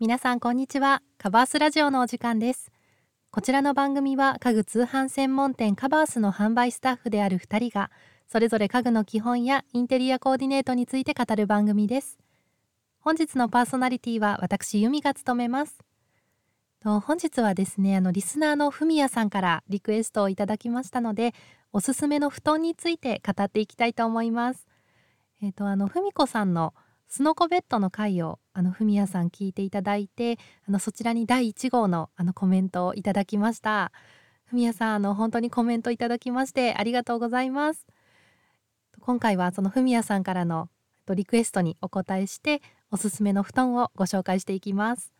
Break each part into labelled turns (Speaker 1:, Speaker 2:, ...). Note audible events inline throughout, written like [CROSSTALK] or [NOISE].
Speaker 1: 皆さんこんにちは。カバースラジオのお時間です。こちらの番組は家具通販専門店カバースの販売スタッフである2人がそれぞれ家具の基本やインテリアコーディネートについて語る番組です。本日のパーソナリティは私由美が務めます。と本日はですねあのリスナーのふみやさんからリクエストをいただきましたのでおすすめの布団について語っていきたいと思います。えっ、ー、とあのふみこさんのスノコベッドの回をあのふみやさん聞いていただいてあのそちらに第1号のあのコメントをいただきました。ふみやさんあの本当にコメントいただきましてありがとうございます。今回はそのふみやさんからのリクエストにお答えしておすすめの布団をご紹介していきます。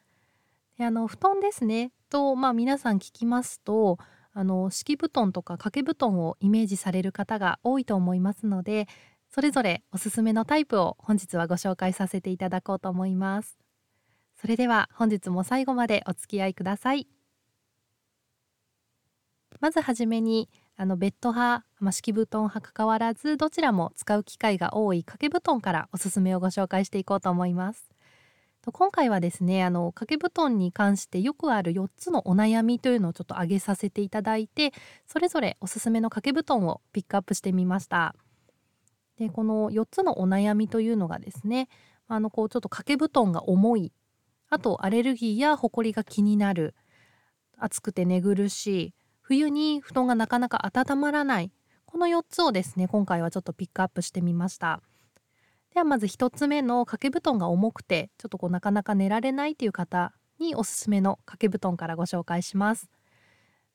Speaker 1: であの布団ですね。とまあ皆さん聞きますとあの敷布団とか掛け布団をイメージされる方が多いと思いますのでそれぞれおすすめのタイプを本日はご紹介させていただこうと思います。それでは本日も最後までお付き合いください。まずはじめにあのベッド派、まあ、敷布団派関わらずどちらも使う機会が多い掛け布団からおすすめをご紹介していこうと思います。今回はですねあの掛け布団に関してよくある4つのお悩みというのをちょっと挙げさせていただいてそれぞれおすすめの掛け布団をピックアップしてみました。でこの4つのお悩みというのがですねあのこうちょっと掛け布団が重い。あとアレルギーやホコリが気になる。暑くて寝苦しい。冬に布団がなかなか温まらない。この4つをですね今回はちょっとピックアップしてみました。ではまず1つ目の掛け布団が重くてちょっとこうなかなか寝られないという方におすすめの掛け布団からご紹介します。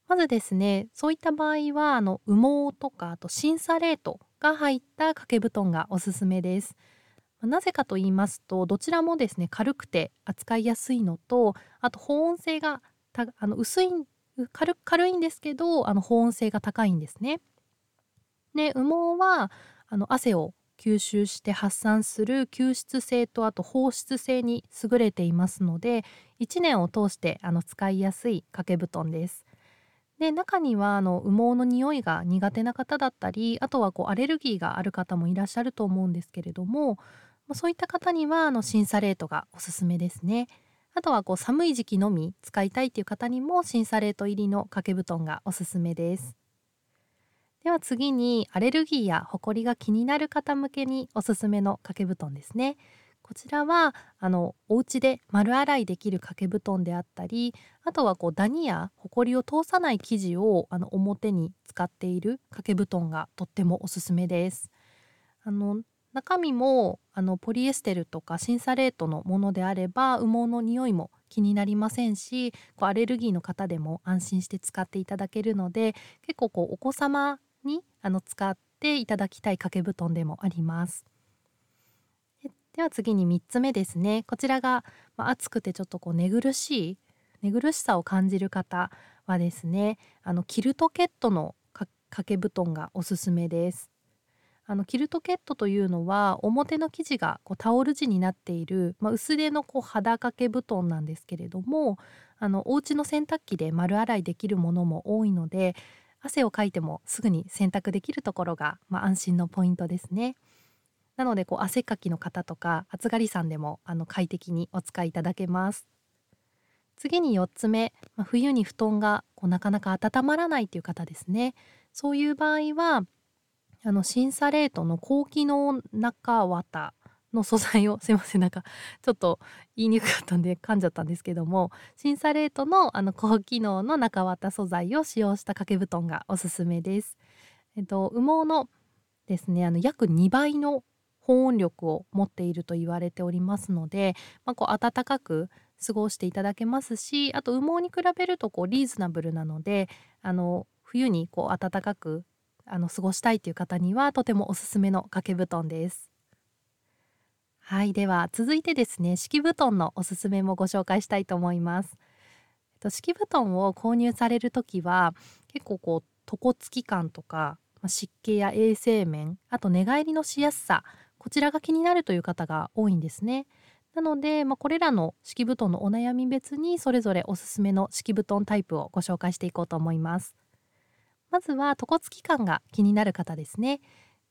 Speaker 1: まずですねそういった場合はあの羽毛とかあと審査レートが入った掛け布団がおすすめですなぜかと言いますとどちらもですね軽くて扱いやすいのとあと保温性があの薄い軽軽いんですけどあの保温性が高いんですね。で羽毛はあの汗を吸収して発散する吸湿性とあと放出性に優れていますので1年を通してあの使いやすい掛け布団です。で中にはあの羽毛の匂いが苦手な方だったりあとはこうアレルギーがある方もいらっしゃると思うんですけれどもそういった方にはあの審査レートがおすすめですね。あとはこう寒い時期のみ使いたいという方にも審査レート入りの掛け布団がおすすめです。では次にアレルギーやホコリが気になる方向けにおすすめの掛け布団ですね。こちらはあのお家で丸洗いできる掛け布団であったりあとはこうダニやホコリを通さない生地をあの表に使っている掛け布団がとってもおすすめです。あの中身もあのポリエステルとか審査レートのものであれば羽毛の匂いも気になりませんしこうアレルギーの方でも安心して使っていただけるので結構こうお子様にあの使っていただきたい掛け布団でもあります。では次に3つ目ですねこちらが、まあ、暑くてちょっとこう寝苦しい寝苦しさを感じる方はですねあのキルトケットの掛け布団がおすすめですあのキルトケットというのは表の生地がこうタオル地になっている、まあ、薄手のこう肌掛け布団なんですけれどもあのお家の洗濯機で丸洗いできるものも多いので汗をかいてもすぐに洗濯できるところが、まあ、安心のポイントですね。なのでこう汗かきの方とか暑がりさんでもあの快適にお使いいただけます次に4つ目、まあ、冬に布団がこうなかなか温まらないという方ですねそういう場合はあの審査レートの高機能中綿の素材を [LAUGHS] すいませんなんかちょっと言いにくかったんで噛んじゃったんですけども審査レートのあの高機能の中綿素材を使用した掛け布団がおすすめです。えっと、羽毛のですねあの約2倍の保温力を持っていると言われておりますので、まあ、こう暖かく過ごしていただけますしあと羽毛に比べるとこうリーズナブルなのであの冬にこう暖かくあの過ごしたいという方にはとてもおすすめの掛け布団です。はいでは続いてですね敷布団のおすすめもご紹介したいと思います。敷布団を購入される時は結構こう床付き感とか湿気や衛生面あと寝返りのしやすさこちらが気になるという方が多いんですね。なので、まあ、これらの敷布団のお悩み別にそれぞれおすすめの敷布団タイプをご紹介していこうと思います。まずは床付き感が気になる方ですね。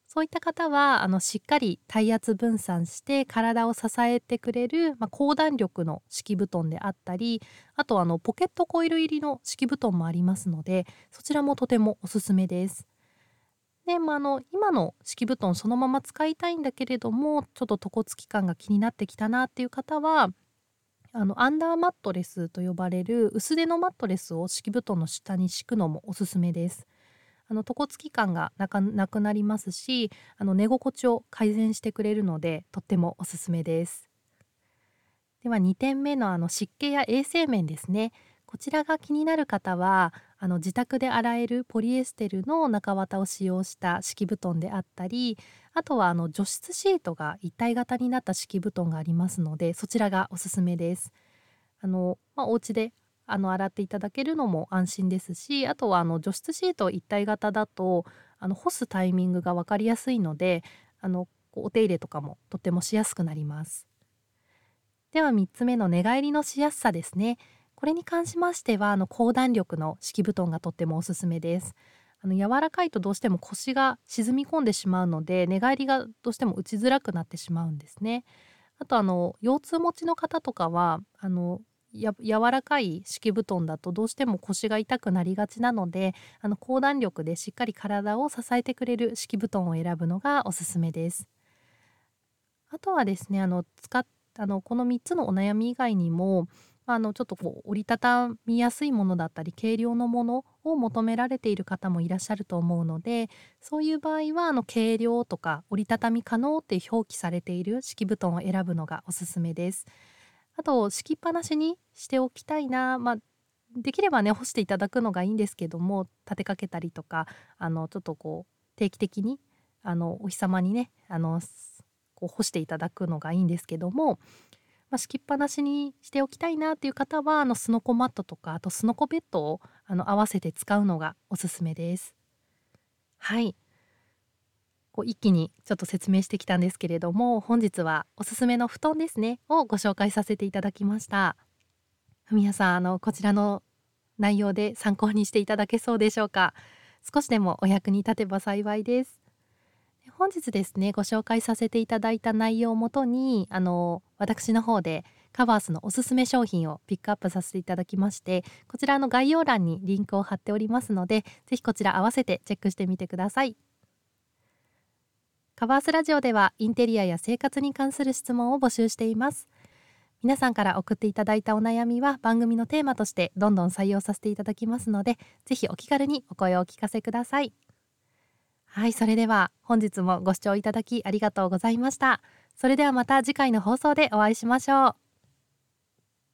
Speaker 1: そういった方はあのしっかり体圧分散して体を支えてくれる、まあ、高弾力の敷布団であったりあとあのポケットコイル入りの敷布団もありますのでそちらもとてもおすすめです。で、まあ、あの今の敷布団そのまま使いたいんだけれどもちょっと床付き感が気になってきたなっていう方はあのアンダーマットレスと呼ばれる薄手のマットレスを敷布団の下に敷くのもおすすめです。あの床付き感がなくなりますしあの寝心地を改善してくれるのでとってもおすすめですでは2点目のあの湿気や衛生面ですねこちらが気になる方はあの自宅で洗えるポリエステルの中綿を使用した敷布団であったりあとはあの除湿シートが一体型になった敷布団がありますのでそちらがおすすめです。あのまあ、お家であの洗っていただけるのも安心ですしあとはあの除湿シート一体型だとあの干すタイミングが分かりやすいのであのお手入れとかもとってもしやすくなります。では3つ目の寝返りのしやすさですね。これに関しましてはあの高弾力の敷布団がとってもおすすめです。あの柔らかいとどうしても腰が沈み込んでしまうので寝返りがどうしても打ちづらくなってしまうんですね。あとあの腰痛持ちの方とかはあのや柔らかい敷布団だとどうしても腰が痛くなりがちなのであの高弾力でしっかり体を支えてくれる敷布団を選ぶのがおすすめです。あとはですねあの使っあのこの3つのお悩み以外にもあのちょっとこう折りたたみやすいものだったり軽量のものを求められている方もいらっしゃると思うのでそういう場合はあの軽量とか折りたたみ可能って表記されている敷布団を選ぶのがおすすめです。あと敷きっぱなしにしておきたいな、まあ、できればね干していただくのがいいんですけども立てかけたりとかあのちょっとこう定期的にあのお日様にねあのこう干していただくのがいいんですけども、まあ、敷きっぱなしにしておきたいなっていう方はあのスノコマットとかあとスノコベッドをあの合わせて使うのがおすすめです。はい。こう一気にちょっと説明してきたんですけれども本日はおすすめの布団ですねをご紹介させていただきました。皆さんあのこちらの内容で参考にしていただけそうでしょうか？少しでもお役に立てば幸いです。本日ですねご紹介させていただいた内容をもとにあの私の方でカバースのおすすめ商品をピックアップさせていただきましてこちらの概要欄にリンクを貼っておりますのでぜひこちら合わせてチェックしてみてください。カバースラジオではインテリアや生活に関する質問を募集しています。皆さんから送っていただいたお悩みは番組のテーマとしてどんどん採用させていただきますのでぜひお気軽にお声をお聞かせください。はいそれでは本日もご視聴いただきありがとうございました。それではまた次回の放送でお会いしましょう。